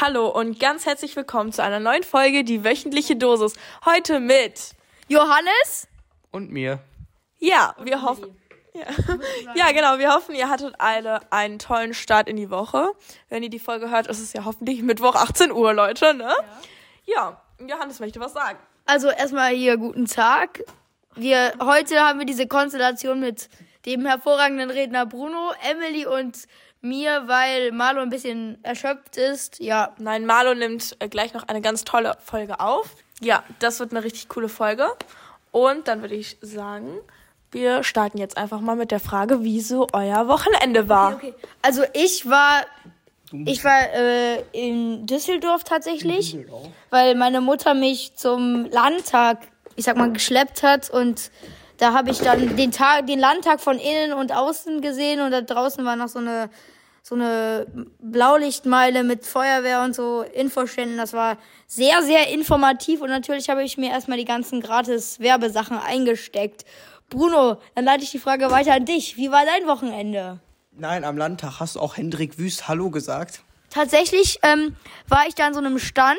Hallo und ganz herzlich willkommen zu einer neuen Folge, die wöchentliche Dosis. Heute mit Johannes Und mir. Ja, wir hoffen. Ja. ja, genau. Wir hoffen, ihr hattet alle einen tollen Start in die Woche. Wenn ihr die Folge hört, ist es ja hoffentlich Mittwoch 18 Uhr, Leute, ne? Ja. Johannes möchte was sagen. Also erstmal hier guten Tag. Wir heute haben wir diese Konstellation mit dem hervorragenden Redner Bruno, Emily und mir, weil Marlo ein bisschen erschöpft ist. Ja, Nein, Marlo nimmt äh, gleich noch eine ganz tolle Folge auf. Ja, das wird eine richtig coole Folge. Und dann würde ich sagen, wir starten jetzt einfach mal mit der Frage, wie so euer Wochenende war. okay. Also ich war ich war äh, in Düsseldorf tatsächlich, weil meine Mutter mich zum Landtag, ich sag mal, geschleppt hat und da habe ich dann den Tag, den Landtag von innen und außen gesehen und da draußen war noch so eine so eine Blaulichtmeile mit Feuerwehr und so Infoständen. Das war sehr, sehr informativ und natürlich habe ich mir erstmal die ganzen gratis Werbesachen eingesteckt. Bruno, dann leite ich die Frage weiter an dich. Wie war dein Wochenende? Nein, am Landtag hast du auch Hendrik Wüst Hallo gesagt. Tatsächlich ähm, war ich da an so einem Stand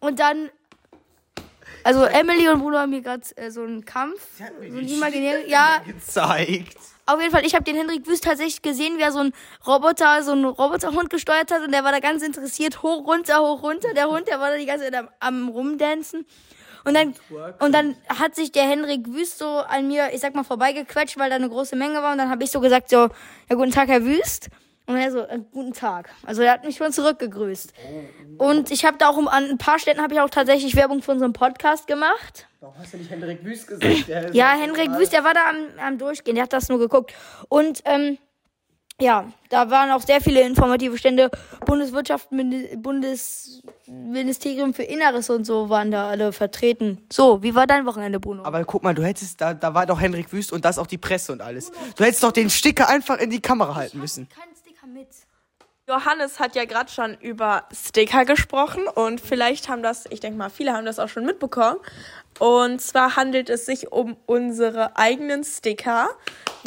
und dann, also Emily und Bruno haben mir gerade äh, so einen Kampf, so einen imaginären, ja, Gezeigt. auf jeden Fall, ich habe den Henrik Wüst tatsächlich gesehen, wie er so einen Roboter, so einen Roboterhund gesteuert hat und der war da ganz interessiert, hoch, runter, hoch, runter. Der Hund, der war da die ganze Zeit am, am rumdancen. Und dann, und dann hat sich der Henrik Wüst so an mir, ich sag mal, vorbeigequetscht, weil da eine große Menge war. Und dann habe ich so gesagt, so, ja, guten Tag, Herr Wüst. Und er so, äh, guten Tag. Also er hat mich schon zurückgegrüßt. Und ich habe da auch um, an ein paar Ständen habe ich auch tatsächlich Werbung für unseren Podcast gemacht. Warum hast du nicht Hendrik Wüst gesagt? Ja, Henrik Wüst, der war da am, am Durchgehen, der hat das nur geguckt. Und ähm, ja, da waren auch sehr viele informative Stände. Bundeswirtschaft, Mini- Bundesministerium für Inneres und so waren da alle vertreten. So, wie war dein Wochenende, Bruno? Aber guck mal, du hättest, da, da war doch Hendrik Wüst und das auch die Presse und alles. Du hättest doch den Sticker einfach in die Kamera halten müssen. keinen Sticker mit. Johannes hat ja gerade schon über Sticker gesprochen und vielleicht haben das, ich denke mal, viele haben das auch schon mitbekommen. Und zwar handelt es sich um unsere eigenen Sticker.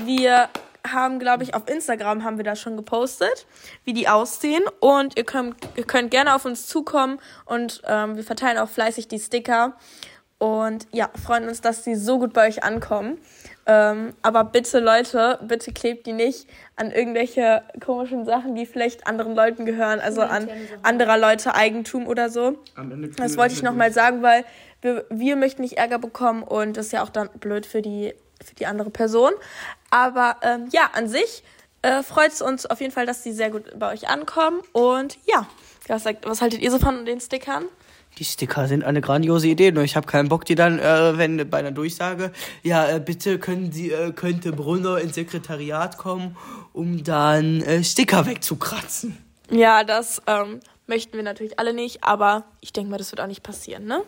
Wir haben, glaube ich, auf Instagram haben wir das schon gepostet, wie die aussehen. Und ihr könnt, ihr könnt gerne auf uns zukommen und ähm, wir verteilen auch fleißig die Sticker. Und ja, freuen uns, dass die so gut bei euch ankommen. Ähm, aber bitte, Leute, bitte klebt die nicht an irgendwelche komischen Sachen, die vielleicht anderen Leuten gehören, also an anderer Leute Eigentum oder so. Das wollte ich nochmal sagen, weil wir, wir möchten nicht Ärger bekommen und das ist ja auch dann blöd für die, für die andere Person. Aber ähm, ja, an sich äh, freut es uns auf jeden Fall, dass die sehr gut bei euch ankommen. Und ja, was, was haltet ihr so von den Stickern? Die Sticker sind eine grandiose Idee, nur ich habe keinen Bock, die dann, äh, wenn bei einer Durchsage, ja, äh, bitte können Sie, äh, könnte Brunner ins Sekretariat kommen, um dann äh, Sticker wegzukratzen. Ja, das ähm, möchten wir natürlich alle nicht, aber ich denke mal, das wird auch nicht passieren, ne?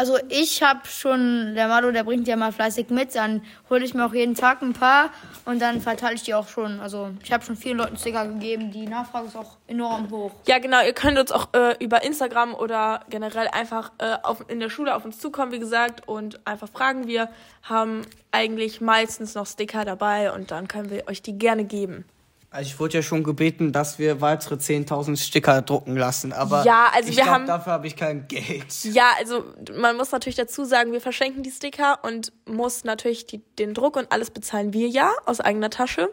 Also ich habe schon, der Mado, der bringt ja mal fleißig mit, dann hole ich mir auch jeden Tag ein paar und dann verteile ich die auch schon. Also ich habe schon vielen Leuten Sticker gegeben, die Nachfrage ist auch enorm hoch. Ja, genau. Ihr könnt uns auch äh, über Instagram oder generell einfach äh, auf, in der Schule auf uns zukommen, wie gesagt, und einfach fragen. Wir haben eigentlich meistens noch Sticker dabei und dann können wir euch die gerne geben. Also ich wurde ja schon gebeten, dass wir weitere 10.000 Sticker drucken lassen, aber Ja, also ich wir glaub, haben- dafür habe ich kein Geld. Ja, also man muss natürlich dazu sagen, wir verschenken die Sticker und muss natürlich die, den Druck und alles bezahlen wir ja aus eigener Tasche.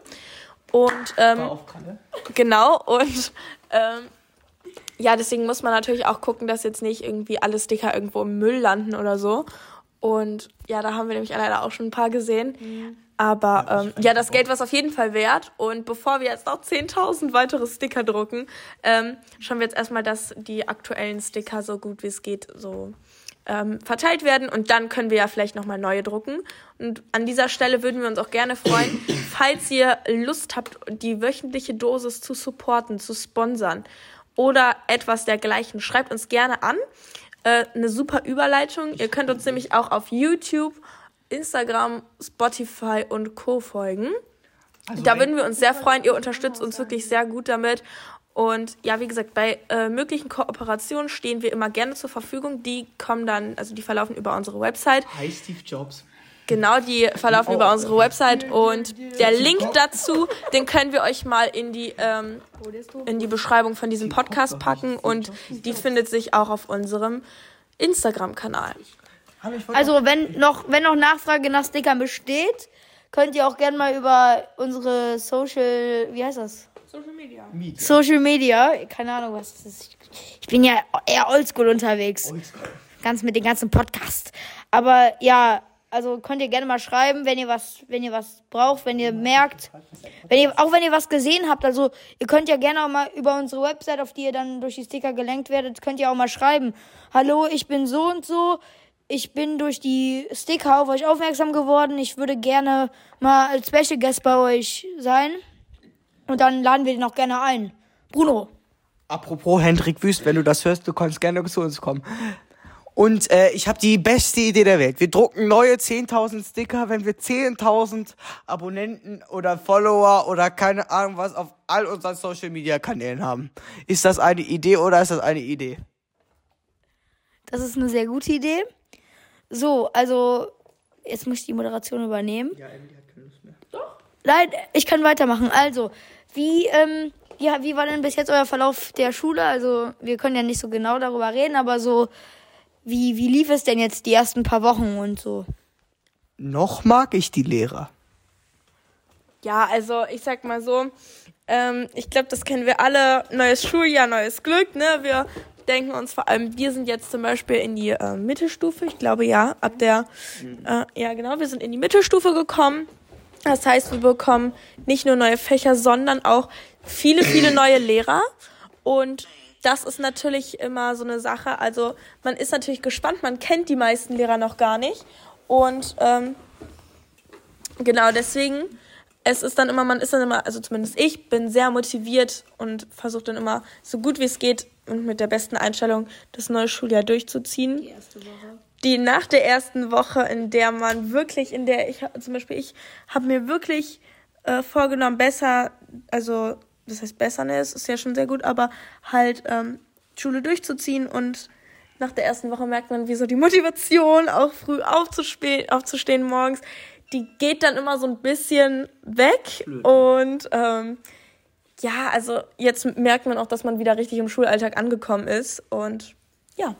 Und ähm, Auf Kalle. Genau, und ähm, ja, deswegen muss man natürlich auch gucken, dass jetzt nicht irgendwie alle Sticker irgendwo im Müll landen oder so. Und ja, da haben wir nämlich leider auch schon ein paar gesehen. Aber ähm, ja, das Geld war es auf jeden Fall wert. Und bevor wir jetzt noch 10.000 weitere Sticker drucken, ähm, schauen wir jetzt erstmal, dass die aktuellen Sticker so gut wie es geht so ähm, verteilt werden. Und dann können wir ja vielleicht nochmal neue drucken. Und an dieser Stelle würden wir uns auch gerne freuen, falls ihr Lust habt, die wöchentliche Dosis zu supporten, zu sponsern oder etwas dergleichen. Schreibt uns gerne an. Äh, eine super Überleitung. Ihr könnt uns nämlich auch auf YouTube, Instagram, Spotify und Co. folgen. Also Da würden wir uns sehr freuen. Ihr unterstützt uns wirklich sehr gut damit. Und ja, wie gesagt, bei äh, möglichen Kooperationen stehen wir immer gerne zur Verfügung. Die kommen dann, also die verlaufen über unsere Website. Hi Steve Jobs. Genau, die verlaufen über unsere Website und der Link dazu, den können wir euch mal in die, ähm, in die Beschreibung von diesem Podcast packen und die findet sich auch auf unserem Instagram-Kanal. Also wenn noch, wenn noch Nachfrage nach Stickern besteht, könnt ihr auch gerne mal über unsere Social, wie heißt das? Social Media. Social Media, keine Ahnung was das ist. Ich bin ja eher oldschool unterwegs. Ganz mit dem ganzen Podcast. Aber ja, also könnt ihr gerne mal schreiben, wenn ihr was, wenn ihr was braucht, wenn ihr merkt, wenn ihr, auch wenn ihr was gesehen habt, also ihr könnt ja gerne auch mal über unsere Website, auf die ihr dann durch die Sticker gelenkt werdet, könnt ihr auch mal schreiben. Hallo, ich bin so und so. Ich bin durch die Sticker auf euch aufmerksam geworden. Ich würde gerne mal als Special Guest bei euch sein. Und dann laden wir den auch gerne ein. Bruno. Apropos Hendrik Wüst, wenn du das hörst, du kannst gerne zu uns kommen. Und äh, ich habe die beste Idee der Welt. Wir drucken neue 10.000 Sticker, wenn wir 10.000 Abonnenten oder Follower oder keine Ahnung was auf all unseren Social Media Kanälen haben. Ist das eine Idee oder ist das eine Idee? Das ist eine sehr gute Idee. So, also jetzt muss ich die Moderation übernehmen. Ja, Emily hat keine Lust mehr. Nein, ich kann weitermachen. Also, wie, ähm, ja, wie war denn bis jetzt euer Verlauf der Schule? Also, wir können ja nicht so genau darüber reden, aber so, wie, wie lief es denn jetzt die ersten paar Wochen und so? Noch mag ich die Lehrer. Ja, also ich sag mal so, ähm, ich glaube, das kennen wir alle. Neues Schuljahr, neues Glück, ne? Wir denken uns vor allem, wir sind jetzt zum Beispiel in die äh, Mittelstufe, ich glaube ja, ab der, äh, ja genau, wir sind in die Mittelstufe gekommen. Das heißt, wir bekommen nicht nur neue Fächer, sondern auch viele, viele neue Lehrer. Und das ist natürlich immer so eine Sache. Also man ist natürlich gespannt, man kennt die meisten Lehrer noch gar nicht. Und ähm, genau deswegen, es ist dann immer, man ist dann immer, also zumindest ich bin sehr motiviert und versuche dann immer so gut wie es geht und mit der besten Einstellung das neue Schuljahr durchzuziehen. Die erste Woche. Die nach der ersten Woche, in der man wirklich, in der ich zum Beispiel, ich habe mir wirklich äh, vorgenommen, besser, also das heißt besser, ne, es ist ja schon sehr gut, aber halt ähm, Schule durchzuziehen und nach der ersten Woche merkt man, wie so die Motivation, auch früh aufzustehen, aufzustehen morgens, die geht dann immer so ein bisschen weg. Und ähm, ja, also jetzt merkt man auch, dass man wieder richtig im Schulalltag angekommen ist. Und ja.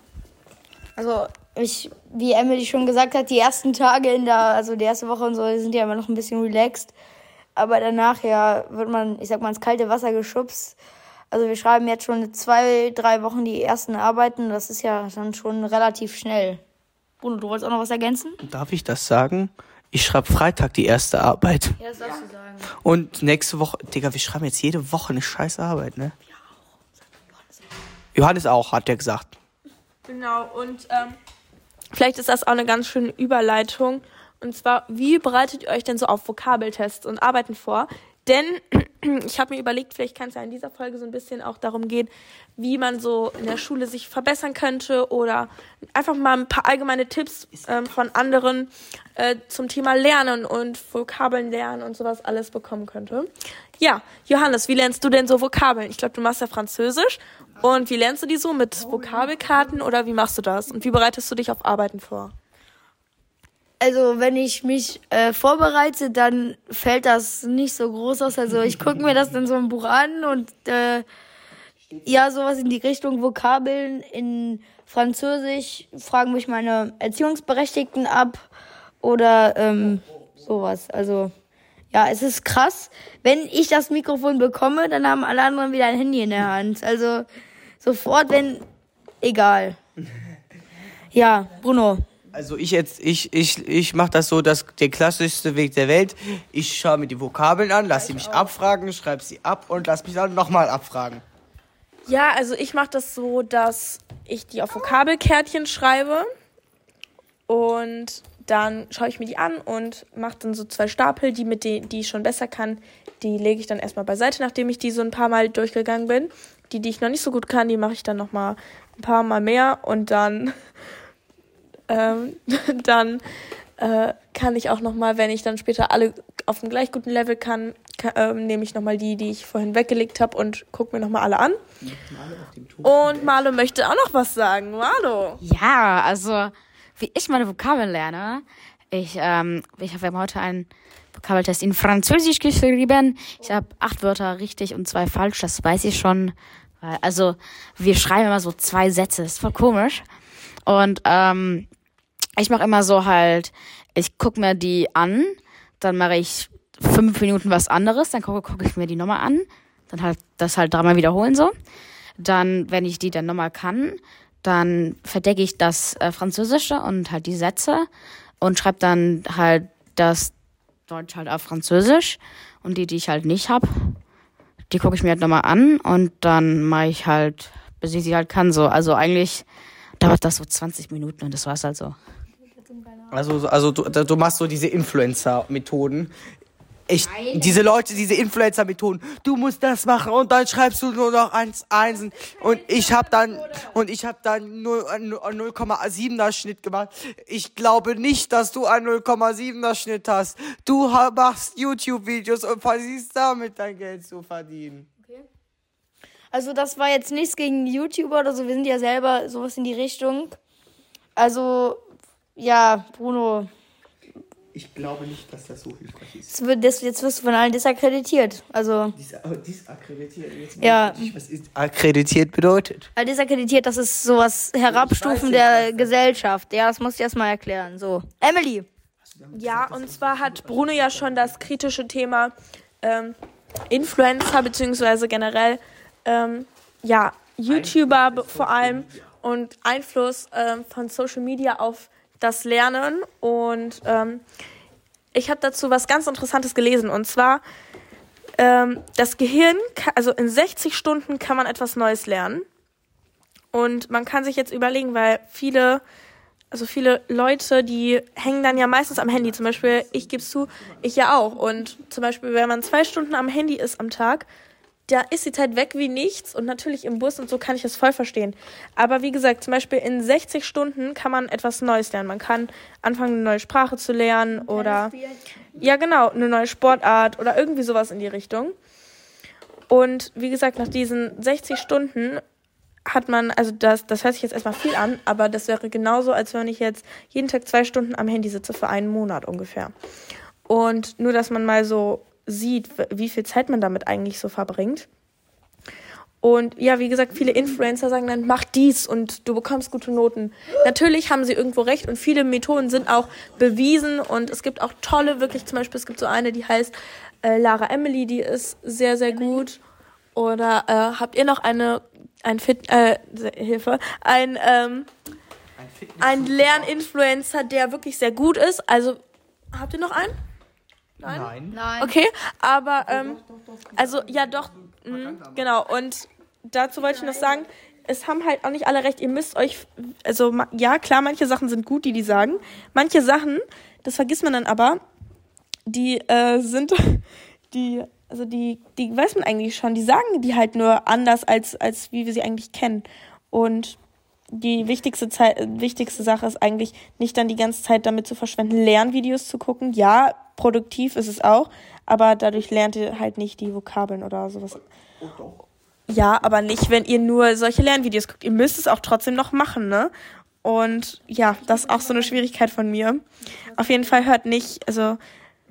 Also, ich, wie Emily schon gesagt hat, die ersten Tage in der, also die erste Woche und so, die sind ja immer noch ein bisschen relaxed. Aber danach ja wird man, ich sag mal, ins kalte Wasser geschubst. Also wir schreiben jetzt schon zwei, drei Wochen die ersten Arbeiten. Das ist ja dann schon relativ schnell. Bruno, du wolltest auch noch was ergänzen? Darf ich das sagen? Ich schreibe Freitag die erste Arbeit. Ja, das darfst du sagen. Und nächste Woche, Digga, wir schreiben jetzt jede Woche eine scheiß Arbeit, ne? Johannes auch, hat er gesagt. Genau, und ähm, vielleicht ist das auch eine ganz schöne Überleitung. Und zwar, wie bereitet ihr euch denn so auf Vokabeltests und Arbeiten vor? Denn ich habe mir überlegt, vielleicht kann es ja in dieser Folge so ein bisschen auch darum gehen, wie man so in der Schule sich verbessern könnte oder einfach mal ein paar allgemeine Tipps ähm, von anderen äh, zum Thema Lernen und Vokabeln lernen und sowas alles bekommen könnte. Ja, Johannes, wie lernst du denn so Vokabeln? Ich glaube, du machst ja Französisch. Und wie lernst du die so? Mit Vokabelkarten oder wie machst du das? Und wie bereitest du dich auf Arbeiten vor? Also, wenn ich mich äh, vorbereite, dann fällt das nicht so groß aus. Also, ich gucke mir das dann so im Buch an und äh, ja, sowas in die Richtung Vokabeln in Französisch fragen mich meine Erziehungsberechtigten ab oder ähm, sowas. Also, ja, es ist krass. Wenn ich das Mikrofon bekomme, dann haben alle anderen wieder ein Handy in der Hand. Also, sofort, wenn. Egal. Ja, Bruno. Also ich jetzt, ich, ich, ich mache das so, dass der klassischste Weg der Welt. Ich schaue mir die Vokabeln an, lasse sie mich abfragen, schreibe sie ab und lass mich dann nochmal abfragen. Ja, also ich mache das so, dass ich die auf Vokabelkärtchen schreibe und dann schaue ich mir die an und mache dann so zwei Stapel, die mit denen, die ich schon besser kann, die lege ich dann erstmal beiseite, nachdem ich die so ein paar Mal durchgegangen bin. Die, die ich noch nicht so gut kann, die mache ich dann noch mal ein paar Mal mehr und dann ähm, dann äh, kann ich auch noch mal, wenn ich dann später alle auf einem gleich guten Level kann, kann ähm, nehme ich noch mal die, die ich vorhin weggelegt habe und gucke mir noch mal alle an. Und Marlo möchte auch noch was sagen. Marlo. Ja, also wie ich meine Vokabeln lerne, Ich, ähm, ich habe heute einen Vokabeltest in Französisch geschrieben. Ich habe acht Wörter richtig und zwei falsch, das weiß ich schon. Also, wir schreiben immer so zwei Sätze, das ist voll komisch. Und ähm, ich mache immer so halt, ich guck mir die an, dann mache ich fünf Minuten was anderes, dann gucke guck ich mir die nochmal an, dann halt das halt dreimal wiederholen so. Dann, wenn ich die dann nochmal kann, dann verdecke ich das äh, Französische und halt die Sätze und schreibe dann halt das Deutsch halt auf Französisch und die, die ich halt nicht hab, die gucke ich mir halt nochmal an und dann mache ich halt, bis ich sie halt kann so. Also eigentlich dauert das so 20 Minuten und das war's halt so. Also, also du, du machst so diese Influencer-Methoden. Ich, diese Leute, diese Influencer-Methoden. Du musst das machen und dann schreibst du nur noch eins, Einsen. Und ich habe dann, und ich habe dann 0,7er Schnitt gemacht. Ich glaube nicht, dass du einen 0,7er Schnitt hast. Du machst YouTube-Videos und versuchst damit dein Geld zu verdienen. Also das war jetzt nichts gegen YouTuber oder so. Wir sind ja selber sowas in die Richtung. Also, ja, Bruno, ich glaube nicht, dass das so hilfreich ist. Das jetzt wirst du von allen disakkreditiert. Also. Dis, oh, disakkreditiert? Jetzt ja. Nicht, was ist akkreditiert bedeutet? Weil disakkreditiert, das ist sowas Herabstufen der Gesellschaft. Ja, das muss ich erstmal erklären. So. Emily. Ja, und zwar hat Bruno ja schon das kritische Thema ähm, Influencer, beziehungsweise generell, ähm, ja, YouTuber vor allem und Einfluss ähm, von Social Media auf das Lernen und ähm, ich habe dazu was ganz Interessantes gelesen und zwar ähm, das Gehirn, also in 60 Stunden kann man etwas Neues lernen und man kann sich jetzt überlegen, weil viele also viele Leute, die hängen dann ja meistens am Handy. Zum Beispiel, ich gebe zu, ich ja auch. Und zum Beispiel, wenn man zwei Stunden am Handy ist am Tag, da ist die Zeit weg wie nichts und natürlich im Bus und so kann ich das voll verstehen. Aber wie gesagt, zum Beispiel in 60 Stunden kann man etwas Neues lernen. Man kann anfangen, eine neue Sprache zu lernen oder ja genau, eine neue Sportart oder irgendwie sowas in die Richtung. Und wie gesagt, nach diesen 60 Stunden hat man, also das, das hört sich jetzt erstmal viel an, aber das wäre genauso, als wenn ich jetzt jeden Tag zwei Stunden am Handy sitze für einen Monat ungefähr. Und nur, dass man mal so sieht, wie viel Zeit man damit eigentlich so verbringt. Und ja, wie gesagt, viele Influencer sagen dann, mach dies und du bekommst gute Noten. Natürlich haben sie irgendwo recht und viele Methoden sind auch bewiesen und es gibt auch tolle, wirklich zum Beispiel, es gibt so eine, die heißt äh, Lara Emily, die ist sehr, sehr gut. Oder äh, habt ihr noch eine, ein Fit, äh, Hilfe, ein, ähm, ein Lerninfluencer, der wirklich sehr gut ist? Also, habt ihr noch einen? Nein. Nein. Okay, aber ähm, also ja doch, mh, genau. Und dazu wollte ich noch sagen, es haben halt auch nicht alle recht. Ihr müsst euch, also ja klar, manche Sachen sind gut, die die sagen. Manche Sachen, das vergisst man dann aber, die äh, sind, die, also die, die weiß man eigentlich schon. Die sagen die halt nur anders als als wie wir sie eigentlich kennen. Und die wichtigste Zeit, wichtigste Sache ist eigentlich nicht dann die ganze Zeit damit zu verschwenden, Lernvideos zu gucken. Ja, produktiv ist es auch, aber dadurch lernt ihr halt nicht die Vokabeln oder sowas. Ja, aber nicht, wenn ihr nur solche Lernvideos guckt. Ihr müsst es auch trotzdem noch machen, ne? Und ja, das ist auch so eine Schwierigkeit von mir. Auf jeden Fall hört nicht, also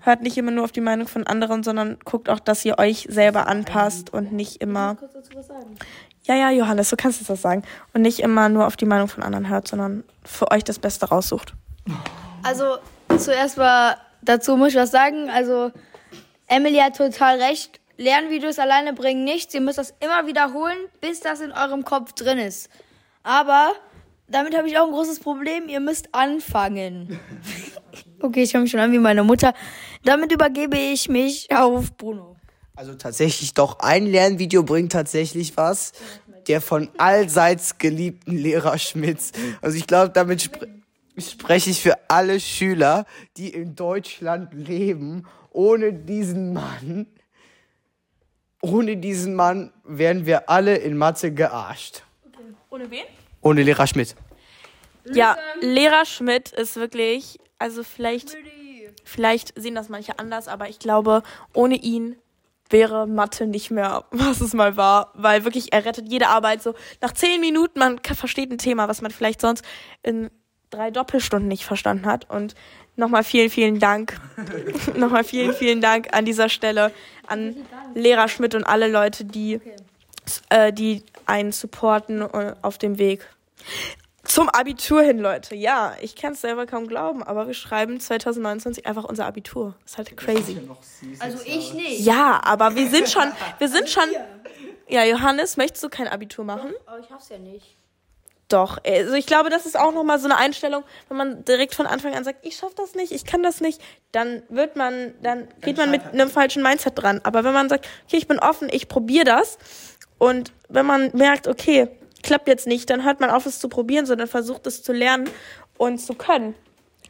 hört nicht immer nur auf die Meinung von anderen, sondern guckt auch, dass ihr euch selber anpasst und nicht immer. Ja, ja, Johannes, du kannst das sagen. Und nicht immer nur auf die Meinung von anderen hört, sondern für euch das Beste raussucht. Also zuerst mal dazu muss ich was sagen. Also, Emily hat total recht. Lernvideos alleine bringen nichts. Ihr müsst das immer wiederholen, bis das in eurem Kopf drin ist. Aber damit habe ich auch ein großes Problem. Ihr müsst anfangen. okay, ich höre mich schon an wie meine Mutter. Damit übergebe ich mich auf Bruno. Also tatsächlich doch ein Lernvideo bringt tatsächlich was. Der von allseits geliebten Lehrer Schmitz. Also ich glaube, damit sp spreche ich für alle Schüler, die in Deutschland leben. Ohne diesen Mann, ohne diesen Mann wären wir alle in Mathe gearscht. Okay. Ohne wen? Ohne Lehrer Schmidt. Ja, Lehrer Schmidt ist wirklich, also vielleicht, vielleicht sehen das manche anders, aber ich glaube, ohne ihn wäre Mathe nicht mehr, was es mal war, weil wirklich er rettet jede Arbeit so nach zehn Minuten, man versteht ein Thema, was man vielleicht sonst in drei Doppelstunden nicht verstanden hat. Und nochmal vielen, vielen Dank. nochmal vielen, vielen Dank an dieser Stelle an Lehrer Schmidt und alle Leute, die, äh, die einen supporten äh, auf dem Weg. Zum Abitur hin, Leute. Ja, ich kann es selber kaum glauben, aber wir schreiben 2029 einfach unser Abitur. ist halt crazy. Also ich nicht. Ja, aber wir sind schon, wir sind schon. Ja, Johannes, möchtest du kein Abitur machen? Aber ich hasse ja nicht. Doch, also ich glaube, das ist auch nochmal so eine Einstellung, wenn man direkt von Anfang an sagt, ich schaff das nicht, ich kann das nicht, dann wird man, dann geht man mit einem falschen Mindset dran. Aber wenn man sagt, okay, ich bin offen, ich probiere das und wenn man merkt, okay, klappt jetzt nicht, dann hört man auf, es zu probieren, sondern versucht es zu lernen und zu können.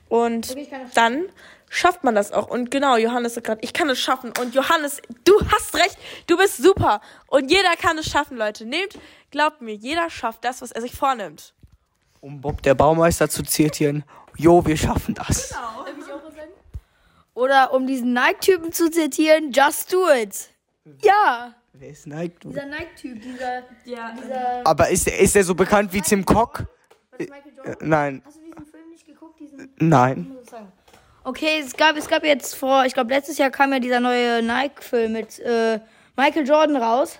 Und dann schafft man das auch. Und genau, Johannes sagt gerade, ich kann es schaffen. Und Johannes, du hast recht, du bist super. Und jeder kann es schaffen, Leute. Nehmt, glaubt mir, jeder schafft das, was er sich vornimmt. Um Bob der Baumeister zu zitieren, jo, wir schaffen das. Oder um diesen Nike-Typen zu zitieren, just do it. Ja. Wer ist Nike? Dieser Nike-Typ, dieser, dieser, Aber ist, ist er so bekannt wie Tim Cock? Äh, Nein, Hast du diesen Film nicht geguckt? Diesen, nein. sagen. Okay, es gab, es gab jetzt vor, ich glaube letztes Jahr kam ja dieser neue Nike-Film mit äh, Michael Jordan raus.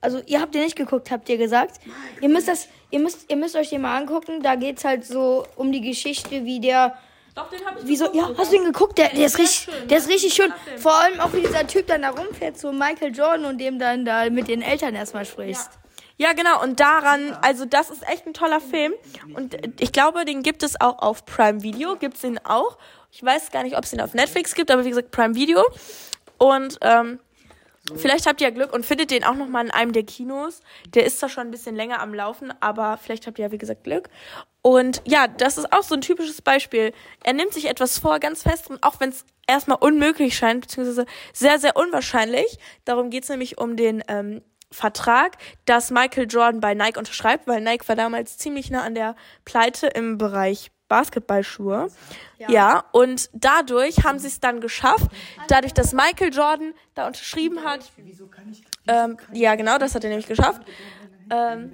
Also ihr habt den nicht geguckt, habt ihr gesagt. Ihr müsst das, ihr müsst, ihr müsst euch den mal angucken. Da geht's halt so um die Geschichte, wie der, Doch, den habe ich wieso, ja, hast du ihn geguckt? Der, der ist richtig, der ist richtig schön. Vor allem auch wie dieser Typ dann da rumfährt zu Michael Jordan und dem dann da mit den Eltern erstmal sprichst. Ja, genau. Und daran, also das ist echt ein toller Film. Und äh, ich glaube, den gibt es auch auf Prime Video. Gibt's den auch. Ich weiß gar nicht, ob es den auf Netflix gibt, aber wie gesagt, Prime Video. Und ähm, vielleicht habt ihr ja Glück und findet den auch noch mal in einem der Kinos. Der ist zwar schon ein bisschen länger am Laufen, aber vielleicht habt ihr ja, wie gesagt, Glück. Und ja, das ist auch so ein typisches Beispiel. Er nimmt sich etwas vor, ganz fest, und auch wenn es erstmal unmöglich scheint, beziehungsweise sehr, sehr unwahrscheinlich. Darum geht's nämlich um den ähm, Vertrag, dass Michael Jordan bei Nike unterschreibt, weil Nike war damals ziemlich nah an der Pleite im Bereich Basketballschuhe. Ja. und dadurch haben sie es dann geschafft, dadurch, dass Michael Jordan da unterschrieben hat. Ähm, ja, genau, das hat er nämlich geschafft. Ähm,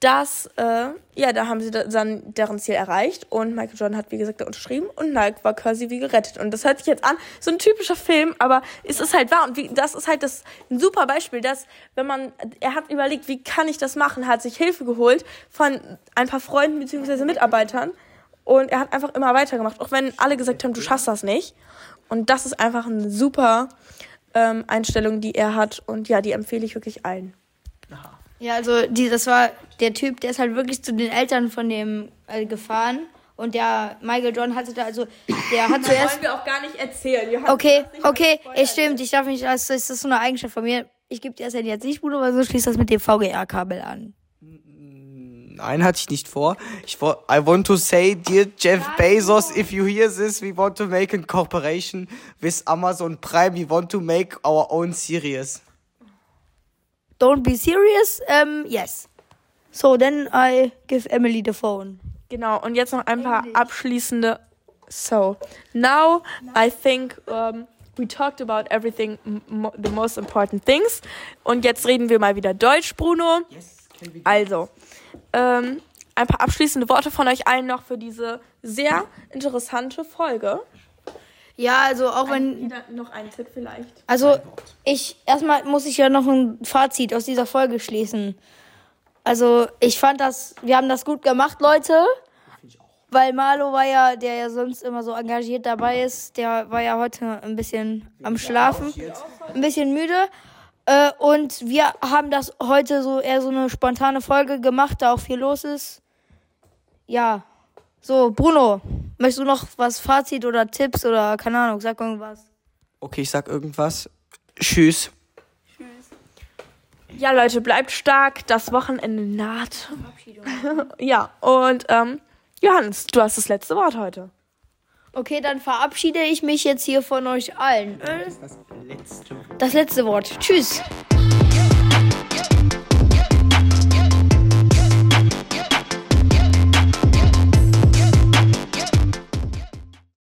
dass, äh, ja, da haben sie da- dann deren Ziel erreicht und Michael Jordan hat, wie gesagt, da unterschrieben und Nike war quasi wie gerettet. Und das hört sich jetzt an, so ein typischer Film, aber es ist halt wahr und wie, das ist halt das, ein super Beispiel, dass, wenn man, er hat überlegt, wie kann ich das machen, hat sich Hilfe geholt von ein paar Freunden beziehungsweise Mitarbeitern und er hat einfach immer weitergemacht, auch wenn alle gesagt haben, du schaffst das nicht. Und das ist einfach eine super ähm, Einstellung, die er hat und ja, die empfehle ich wirklich allen. Ja, also die, das war der Typ, der ist halt wirklich zu den Eltern von dem äh, gefahren. Und der Michael Jordan hatte da, also der hat zuerst. wir auch gar nicht erzählen. Johannes, Okay, okay, es stimmt, ich darf nicht, das ist, das ist so eine Eigenschaft von mir. Ich gebe dir das jetzt nicht, Bruder, aber so schließt das mit dem VGA-Kabel an. Nein, hatte ich nicht vor. Ich wo- I want to say, dear Jeff Bezos, if you hear this, we want to make a cooperation with Amazon Prime. We want to make our own series. Don't be serious, um, yes. So, then I give Emily the phone. Genau, und jetzt noch ein paar abschließende. So, now I think um, we talked about everything, the most important things. Und jetzt reden wir mal wieder Deutsch, Bruno. Also, ähm, ein paar abschließende Worte von euch allen noch für diese sehr interessante Folge. Ja, also auch wenn Jeder noch einen Tipp vielleicht. Also, ich, erstmal muss ich ja noch ein Fazit aus dieser Folge schließen. Also, ich fand das, wir haben das gut gemacht, Leute. Weil Marlo war ja, der ja sonst immer so engagiert dabei ist, der war ja heute ein bisschen am Schlafen, ein bisschen müde. Äh, und wir haben das heute so eher so eine spontane Folge gemacht, da auch viel los ist. Ja. So, Bruno, möchtest du noch was Fazit oder Tipps oder keine Ahnung, sag irgendwas. Okay, ich sag irgendwas. Tschüss. Ja, Leute, bleibt stark. Das Wochenende naht. ja, und ähm, Johannes, du hast das letzte Wort heute. Okay, dann verabschiede ich mich jetzt hier von euch allen. Das letzte Das letzte Wort. Tschüss.